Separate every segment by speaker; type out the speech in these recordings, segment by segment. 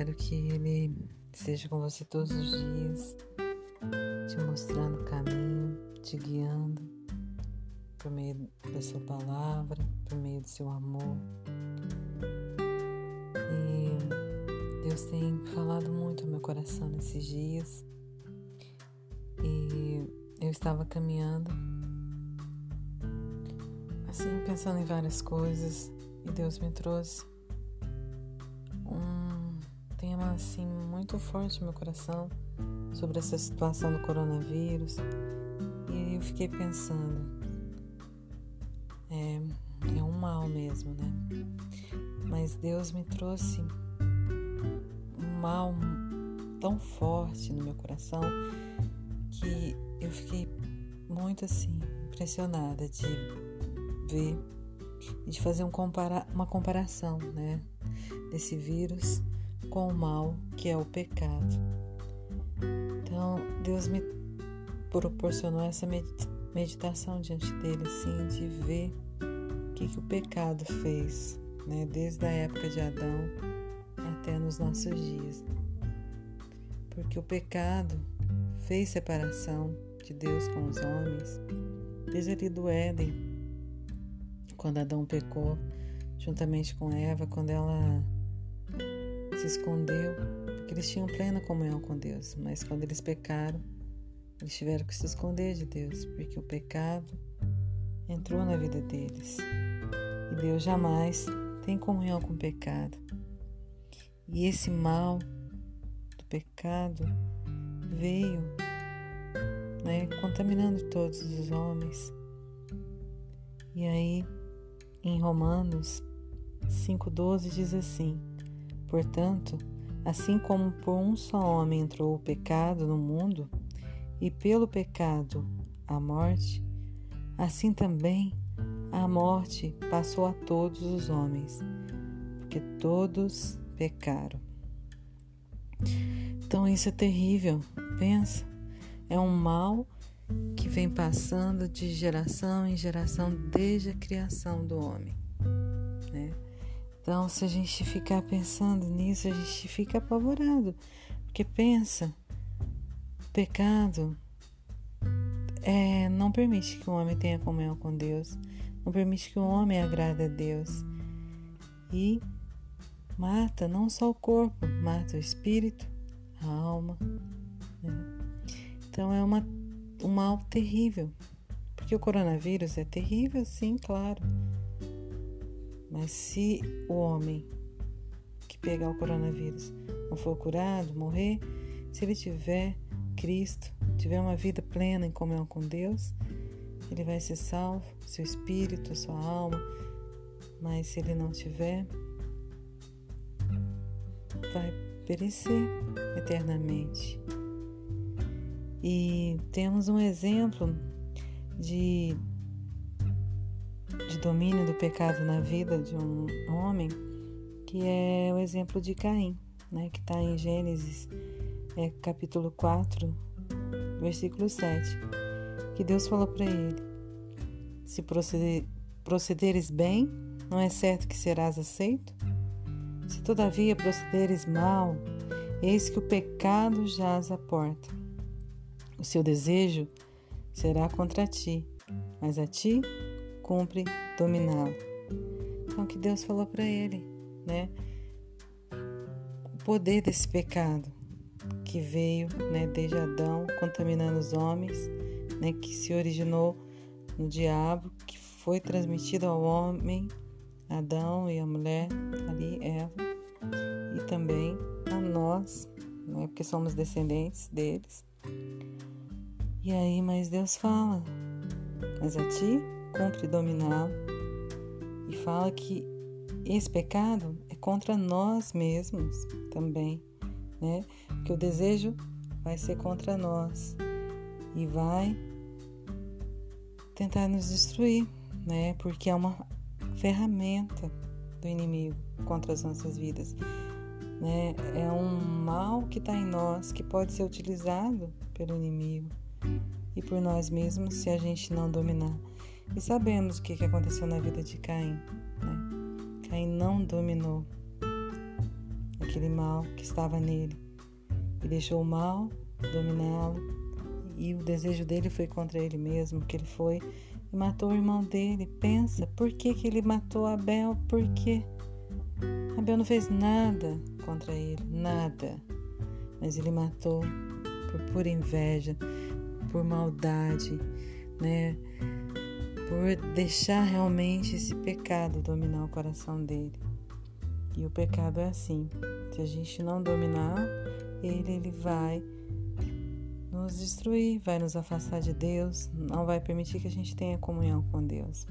Speaker 1: Espero que Ele esteja com você todos os dias, te mostrando o caminho, te guiando por meio da Sua palavra, por meio do seu amor. E Deus tem falado muito ao meu coração nesses dias. E eu estava caminhando assim, pensando em várias coisas, e Deus me trouxe assim muito forte no meu coração sobre essa situação do coronavírus. E eu fiquei pensando, é, é um mal mesmo, né? Mas Deus me trouxe um mal tão forte no meu coração que eu fiquei muito assim impressionada de ver de fazer um compara uma comparação né, desse vírus com o mal que é o pecado. Então, Deus me proporcionou essa meditação diante dele, assim, de ver o que, que o pecado fez, né, desde a época de Adão até nos nossos dias. Porque o pecado fez separação de Deus com os homens, desde ali do Éden, quando Adão pecou, juntamente com Eva, quando ela se escondeu, porque eles tinham plena comunhão com Deus, mas quando eles pecaram, eles tiveram que se esconder de Deus, porque o pecado entrou na vida deles. E Deus jamais tem comunhão com o pecado. E esse mal do pecado veio né, contaminando todos os homens. E aí em Romanos 5,12 diz assim: Portanto, assim como por um só homem entrou o pecado no mundo, e pelo pecado a morte, assim também a morte passou a todos os homens, porque todos pecaram. Então isso é terrível, pensa, é um mal que vem passando de geração em geração desde a criação do homem. Então, se a gente ficar pensando nisso, a gente fica apavorado, porque pensa, o pecado é, não permite que o homem tenha comunhão com Deus, não permite que o homem agrade a Deus e mata não só o corpo, mata o espírito, a alma. Né? Então é uma um mal terrível. Porque o coronavírus é terrível, sim, claro. Mas se o homem que pegar o coronavírus não for curado, morrer, se ele tiver Cristo, tiver uma vida plena em comunhão com Deus, ele vai ser salvo, seu espírito, sua alma. Mas se ele não tiver, vai perecer eternamente. E temos um exemplo de, domínio do pecado na vida de um homem, que é o exemplo de Caim, né, que está em Gênesis é, capítulo 4, versículo 7, que Deus falou para ele: Se proceder, procederes bem, não é certo que serás aceito? Se todavia procederes mal, eis que o pecado jaz à porta o seu desejo será contra ti, mas a ti cumpre dominá-lo. Então, que Deus falou para ele, né? O poder desse pecado que veio, né, desde Adão, contaminando os homens, né, que se originou no diabo, que foi transmitido ao homem, Adão e a mulher, ali, Eva, e também a nós, né, porque somos descendentes deles. E aí, mas Deus fala, mas a ti cumpre dominá-lo. E fala que esse pecado é contra nós mesmos também, né? Que o desejo vai ser contra nós e vai tentar nos destruir, né? Porque é uma ferramenta do inimigo contra as nossas vidas. Né? É um mal que está em nós que pode ser utilizado pelo inimigo e por nós mesmos se a gente não dominar. E sabemos o que aconteceu na vida de Caim. Né? Caim não dominou aquele mal que estava nele e deixou o mal dominá-lo e o desejo dele foi contra ele mesmo, que ele foi e matou o irmão dele. Pensa, por que, que ele matou Abel? Por quê? Abel não fez nada contra ele, nada. Mas ele matou por pura inveja, por maldade, né? Por deixar realmente esse pecado dominar o coração dele. E o pecado é assim: se a gente não dominar, ele, ele vai nos destruir, vai nos afastar de Deus, não vai permitir que a gente tenha comunhão com Deus.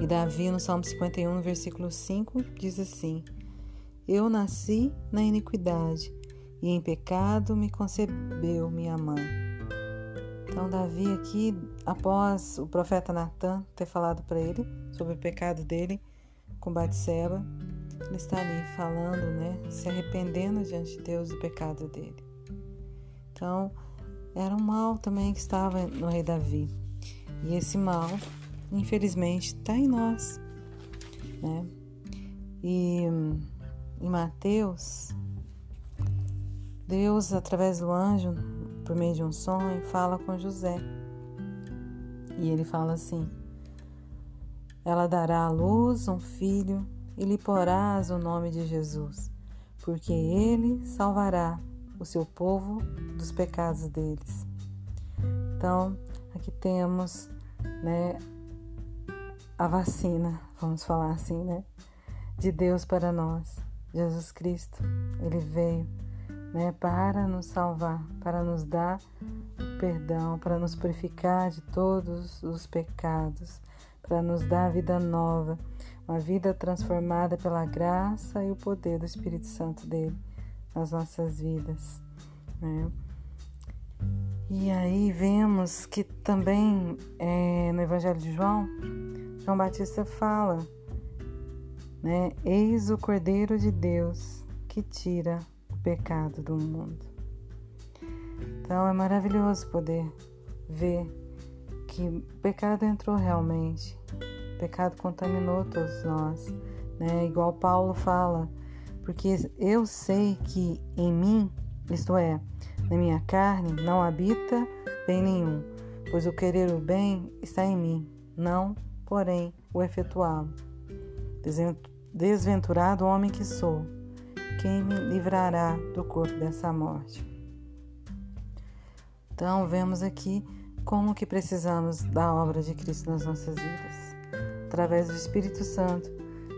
Speaker 1: E Davi, no Salmo 51, no versículo 5, diz assim: Eu nasci na iniquidade, e em pecado me concebeu minha mãe. Então, Davi, aqui, após o profeta Natan ter falado para ele sobre o pecado dele com Batseba, ele está ali falando, né, se arrependendo diante de Deus do pecado dele. Então, era um mal também que estava no rei Davi. E esse mal infelizmente, está em nós. Né? E em Mateus, Deus, através do anjo, por meio de um sonho, fala com José. E ele fala assim: Ela dará à luz um filho e lhe porás o nome de Jesus, porque ele salvará o seu povo dos pecados deles. Então, aqui temos né, a vacina, vamos falar assim, né? De Deus para nós. Jesus Cristo, ele veio, né, para nos salvar, para nos dar perdão, para nos purificar de todos os pecados, para nos dar vida nova, uma vida transformada pela graça e o poder do Espírito Santo dele nas nossas vidas, né? E aí vemos que também é, no Evangelho de João João Batista fala, né? Eis o Cordeiro de Deus que tira o pecado do mundo. Então é maravilhoso poder ver que o pecado entrou realmente. O pecado contaminou todos nós, né? Igual Paulo fala, porque eu sei que em mim, isto é, na minha carne, não habita bem nenhum, pois o querer o bem está em mim, não porém, o efetuá-lo. Desventurado homem que sou, quem me livrará do corpo dessa morte? Então, vemos aqui como que precisamos da obra de Cristo nas nossas vidas, através do Espírito Santo,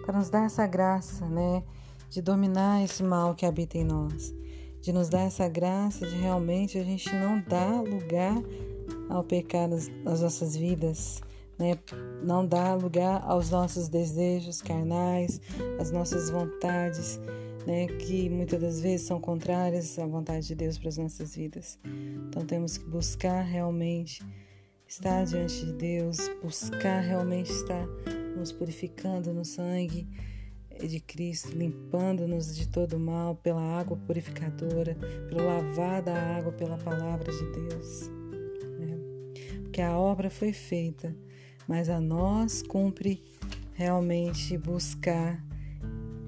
Speaker 1: para nos dar essa graça, né, de dominar esse mal que habita em nós, de nos dar essa graça de realmente a gente não dar lugar ao pecado nas nossas vidas, né? não dá lugar aos nossos desejos carnais, às nossas vontades, né? que muitas das vezes são contrárias à vontade de Deus para as nossas vidas. Então temos que buscar realmente estar diante de Deus, buscar realmente estar nos purificando no sangue de Cristo, limpando-nos de todo mal pela água purificadora, pelo lavar da água pela palavra de Deus. Né? Porque a obra foi feita mas a nós cumpre realmente buscar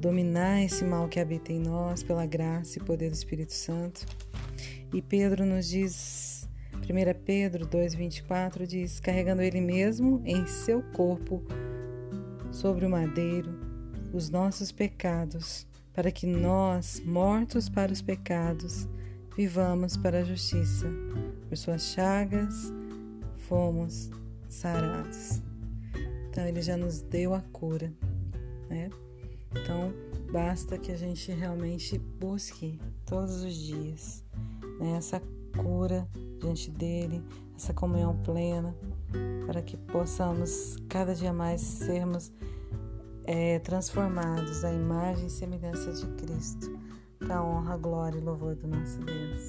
Speaker 1: dominar esse mal que habita em nós pela graça e poder do Espírito Santo. E Pedro nos diz, 1 Pedro 2,24 diz: carregando ele mesmo em seu corpo sobre o madeiro os nossos pecados, para que nós, mortos para os pecados, vivamos para a justiça. Por suas chagas fomos sarados. Então ele já nos deu a cura, né? Então basta que a gente realmente busque todos os dias né? essa cura diante dele, essa comunhão plena, para que possamos cada dia mais sermos é, transformados à imagem e semelhança de Cristo, para a honra, glória e louvor do nosso Deus.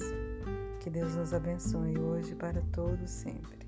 Speaker 1: Que Deus nos abençoe hoje para todos sempre.